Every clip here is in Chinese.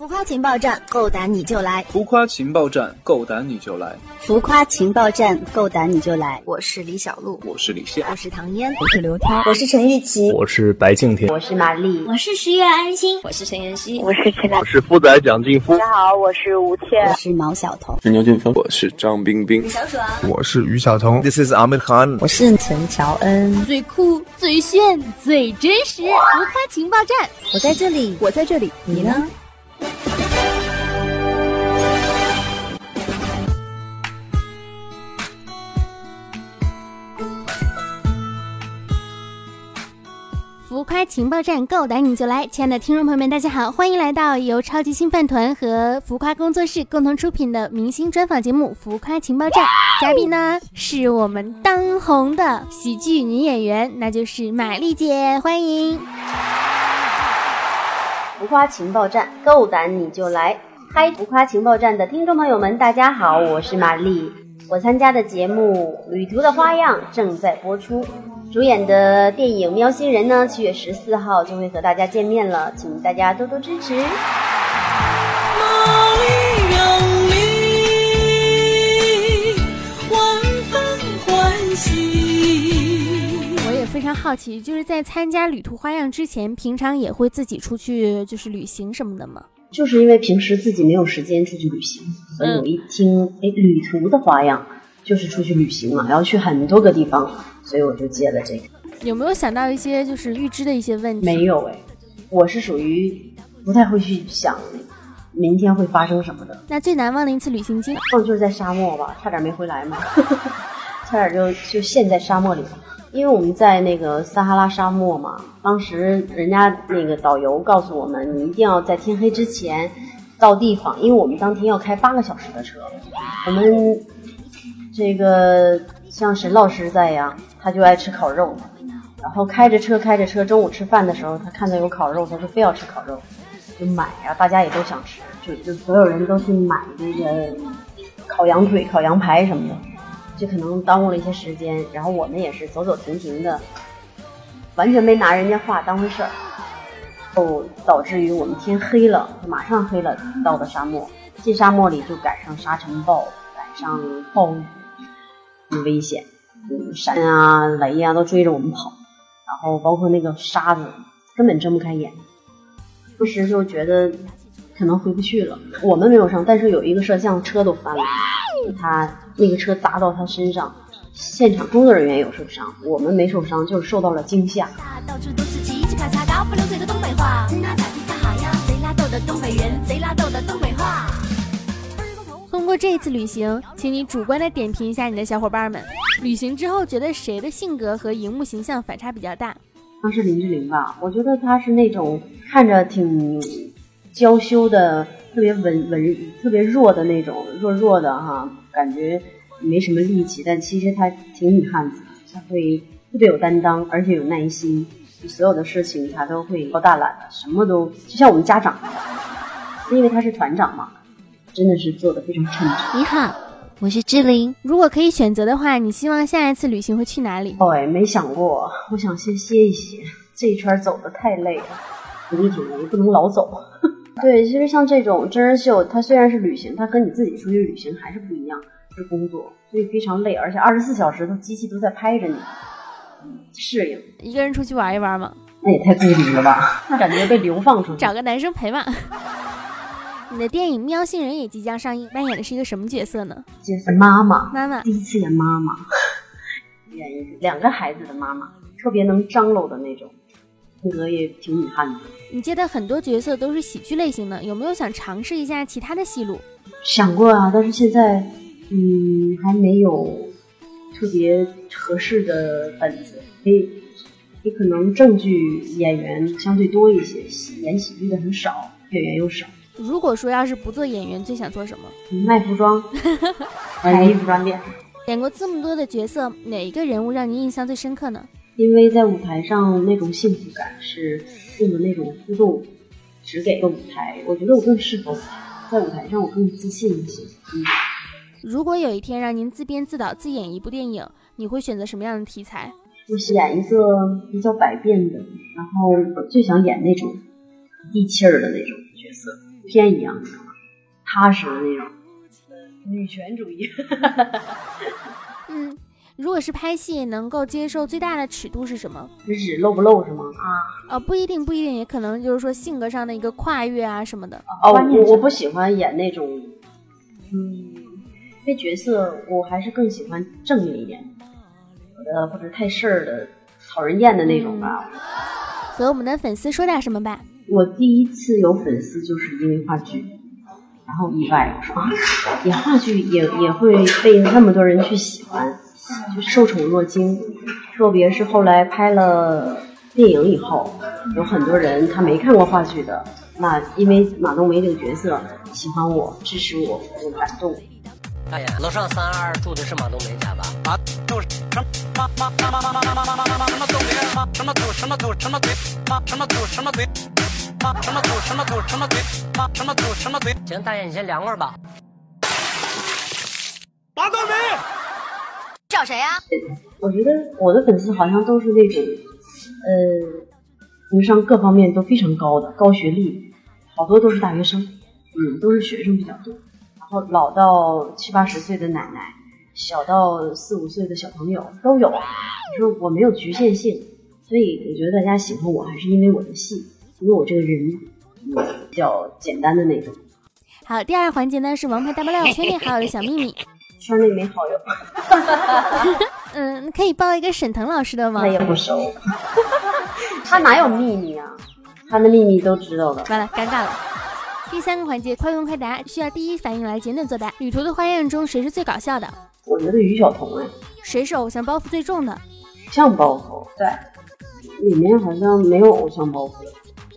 浮夸情报站，够胆你就来！浮夸情报站，够胆你就来！浮夸情报站，够胆你就来！我是李小璐，我是李现，我是唐嫣，我是刘涛，我是陈玉琪，我是白敬亭，我是马丽，我是十月安心，我是陈妍希，我是陈我是富仔蒋劲夫。大家好，我是吴倩，我是毛晓彤，是牛俊峰，我是张冰冰，小爽，我是于晓彤，This is Ahmed Khan，我是陈乔恩。最酷、最炫、最真实，浮夸情报站，我在这里，我在这里，你呢？浮夸情报站，够胆你就来！亲爱的听众朋友们，大家好，欢迎来到由超级星饭团和浮夸工作室共同出品的明星专访节目《浮夸情报站》。嘉宾呢是我们当红的喜剧女演员，那就是玛丽姐，欢迎！浮夸情报站，够胆你就来！嗨，浮夸情报站的听众朋友们，大家好，我是玛丽。我参加的节目《旅途的花样》正在播出。主演的电影《喵星人》呢，七月十四号就会和大家见面了，请大家多多支持。我也非常好奇，就是在参加《旅途花样》之前，平常也会自己出去就是旅行什么的吗？就是因为平时自己没有时间出去旅行，所以我一听哎，《旅途的花样》就是出去旅行嘛，然后去很多个地方，所以我就接了这个。有没有想到一些就是预知的一些问题？没有哎，我是属于不太会去想明天会发生什么的。那最难忘的一次旅行经历，就是在沙漠吧，差点没回来嘛，差点就就陷在沙漠里了。因为我们在那个撒哈拉沙漠嘛，当时人家那个导游告诉我们，你一定要在天黑之前到地方，因为我们当天要开八个小时的车。我们这个像沈老师在呀，他就爱吃烤肉。然后开着车开着车，中午吃饭的时候，他看到有烤肉，他就非要吃烤肉，就买啊，大家也都想吃，就就所有人都去买那个烤羊腿、烤羊排什么的，就可能耽误了一些时间。然后我们也是走走停停的，完全没拿人家话当回事儿，后导致于我们天黑了，马上黑了，到了沙漠，进沙漠里就赶上沙尘暴，赶上暴雨，很危险，嗯，山啊、雷啊都追着我们跑。然后包括那个沙子，根本睁不开眼。当时就觉得可能回不去了。我们没有伤，但是有一个摄像车都翻了，他那个车砸到他身上，现场工作人员有受伤，我们没受伤，就是受到了惊吓。到处都是叽叽咔嚓高不溜碎的东北话，那咋地干哈呀？贼拉逗的东北人，贼拉过这一次旅行，请你主观的点评一下你的小伙伴们。旅行之后，觉得谁的性格和荧幕形象反差比较大？当是林志玲吧，我觉得她是那种看着挺娇羞的，特别文文、特别弱的那种，弱弱的哈，感觉没什么力气，但其实她挺女汉子，她会特别有担当，而且有耐心，所有的事情她都会高大揽，什么都就像我们家长一样，因为她是团长嘛，真的是做的非常称职。你好。我是志玲。如果可以选择的话，你希望下一次旅行会去哪里？哦，没想过。我想先歇一歇，这一圈走的太累了，挺累，不能老走。对，其实像这种真人秀，它虽然是旅行，它跟你自己出去旅行还是不一样，是工作，所以非常累，而且二十四小时都机器都在拍着你，适应。一个人出去玩一玩吗？那也太孤独了吧？那感觉被流放出去。找个男生陪吧。你的电影《喵星人》也即将上映，扮演的是一个什么角色呢？就是妈妈，妈妈第一次演妈妈，演两个孩子的妈妈，特别能张罗的那种，性格也挺女汉子。你接的很多角色都是喜剧类型的，有没有想尝试一下其他的戏路？想过啊，但是现在嗯还没有特别合适的本子，也也可能正剧演员相对多一些，演喜剧的很少，演员又少。如果说要是不做演员，最想做什么？卖服装，开衣服装店。演过这么多的角色，哪一个人物让您印象最深刻呢？因为在舞台上那种幸福感是用的那种互动，只给个舞台，我觉得我更适合舞台，在舞台上我更自信一些。嗯。如果有一天让您自编自导自演一部电影，你会选择什么样的题材？就是演一个比较百变的，然后我最想演那种地气儿的那种偏一样，你知道吗？踏实的那种女权主义。嗯，如果是拍戏，能够接受最大的尺度是什么？是指露不露是吗？啊，呃，不一定，不一定，也可能就是说性格上的一个跨越啊什么的。哦，我不喜欢演那种，嗯，那角色我还是更喜欢正面一点的，或者太事儿的、讨人厌的那种吧。和我们的粉丝说点什么吧。我第一次有粉丝就是因为话剧，然后意外我说啊，演话剧也也会被那么多人去喜欢，就受宠若惊。特别是后来拍了电影以后，有很多人他没看过话剧的，那因为马冬梅这个角色喜欢我、支持我，我感动。大爷，楼上三二住的是马冬梅家吧？马就是什么马马马马马马马马马什么东北马什么土什么土什么嘴马什么土什么嘴马什么土什么土什么嘴什么土什么嘴。行，大爷你先凉快吧。马冬梅，找谁呀、我觉得我的粉丝好像都是那种，呃，情商各方面都非常高的，高学历，好多都是大学生，嗯，都是学生比较多。然后老到七八十岁的奶奶，小到四五岁的小朋友都有。你说我没有局限性，所以我觉得大家喜欢我还是因为我的戏，因为我这个人，嗯，比较简单的那种，好，第二环节呢是王牌大爆料圈内好友的小秘密。圈内没好友，嗯，可以报一个沈腾老师的吗那？也不熟。他哪有秘密啊？他的秘密都知道了。完了，尴尬了。第三个环节，快问快答，需要第一反应来简短作答。旅途的花样中，谁是最搞笑的？我觉得于晓彤哎，谁是偶像包袱最重的？像包袱，对，里面好像没有偶像包袱，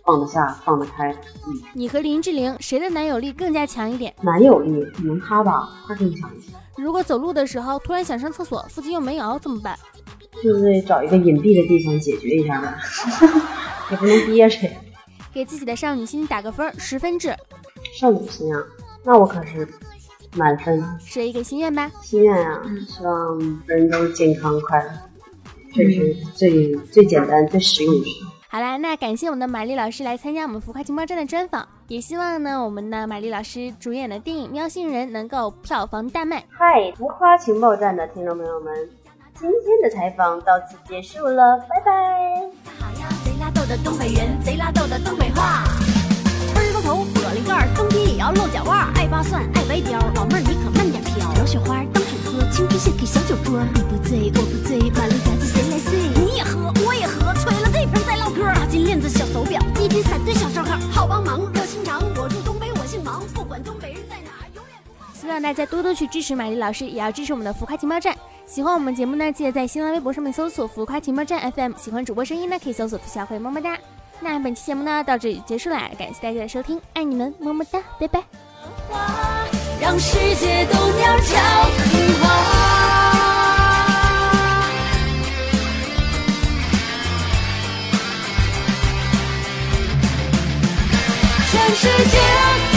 放得下，放得开。嗯，你和林志玲谁的男友力更加强一点？男友力可能他吧，他更强一些，如果走路的时候突然想上厕所，附近又没有怎么办？就得找一个隐蔽的地方解决一下呗，也不能憋着呀。给自己的少女心打个分，十分制，少女心啊，那我可是满分。说一个心愿吧。心愿啊，希望人都健康快乐，这是最最简单、最实用的事。好啦，那感谢我们的玛丽老师来参加我们浮夸情报站的专访，也希望呢我们的玛丽老师主演的电影《喵星人》能够票房大卖。嗨，浮夸情报站的听众朋友们，今天的采访到此结束了，拜拜。好呀，贼拉逗的东北人，贼拉逗的东北话。头，玻璃盖儿，冬天也要露脚腕儿。爱扒蒜，爱白貂，老妹儿你可慢点飘。小雪花当水喝，青春献给小酒桌。你不醉我不醉，马路牙子谁来碎？你也喝，我也表，一斤三顿小烧烤，好帮忙，热心肠。我住东北，我姓王，不管东北人在哪儿，永远不。希望大家多多去支持玛丽老师，也要支持我们的浮夸情报站。喜欢我们节目呢，记得在新浪微博上面搜索“浮夸情报站 FM”。喜欢主播声音呢，可以搜索“兔小慧么么哒”。那本期节目呢到这里结束了，感谢大家的收听，爱你们，么么哒，拜拜。让世界都鸟叫全世界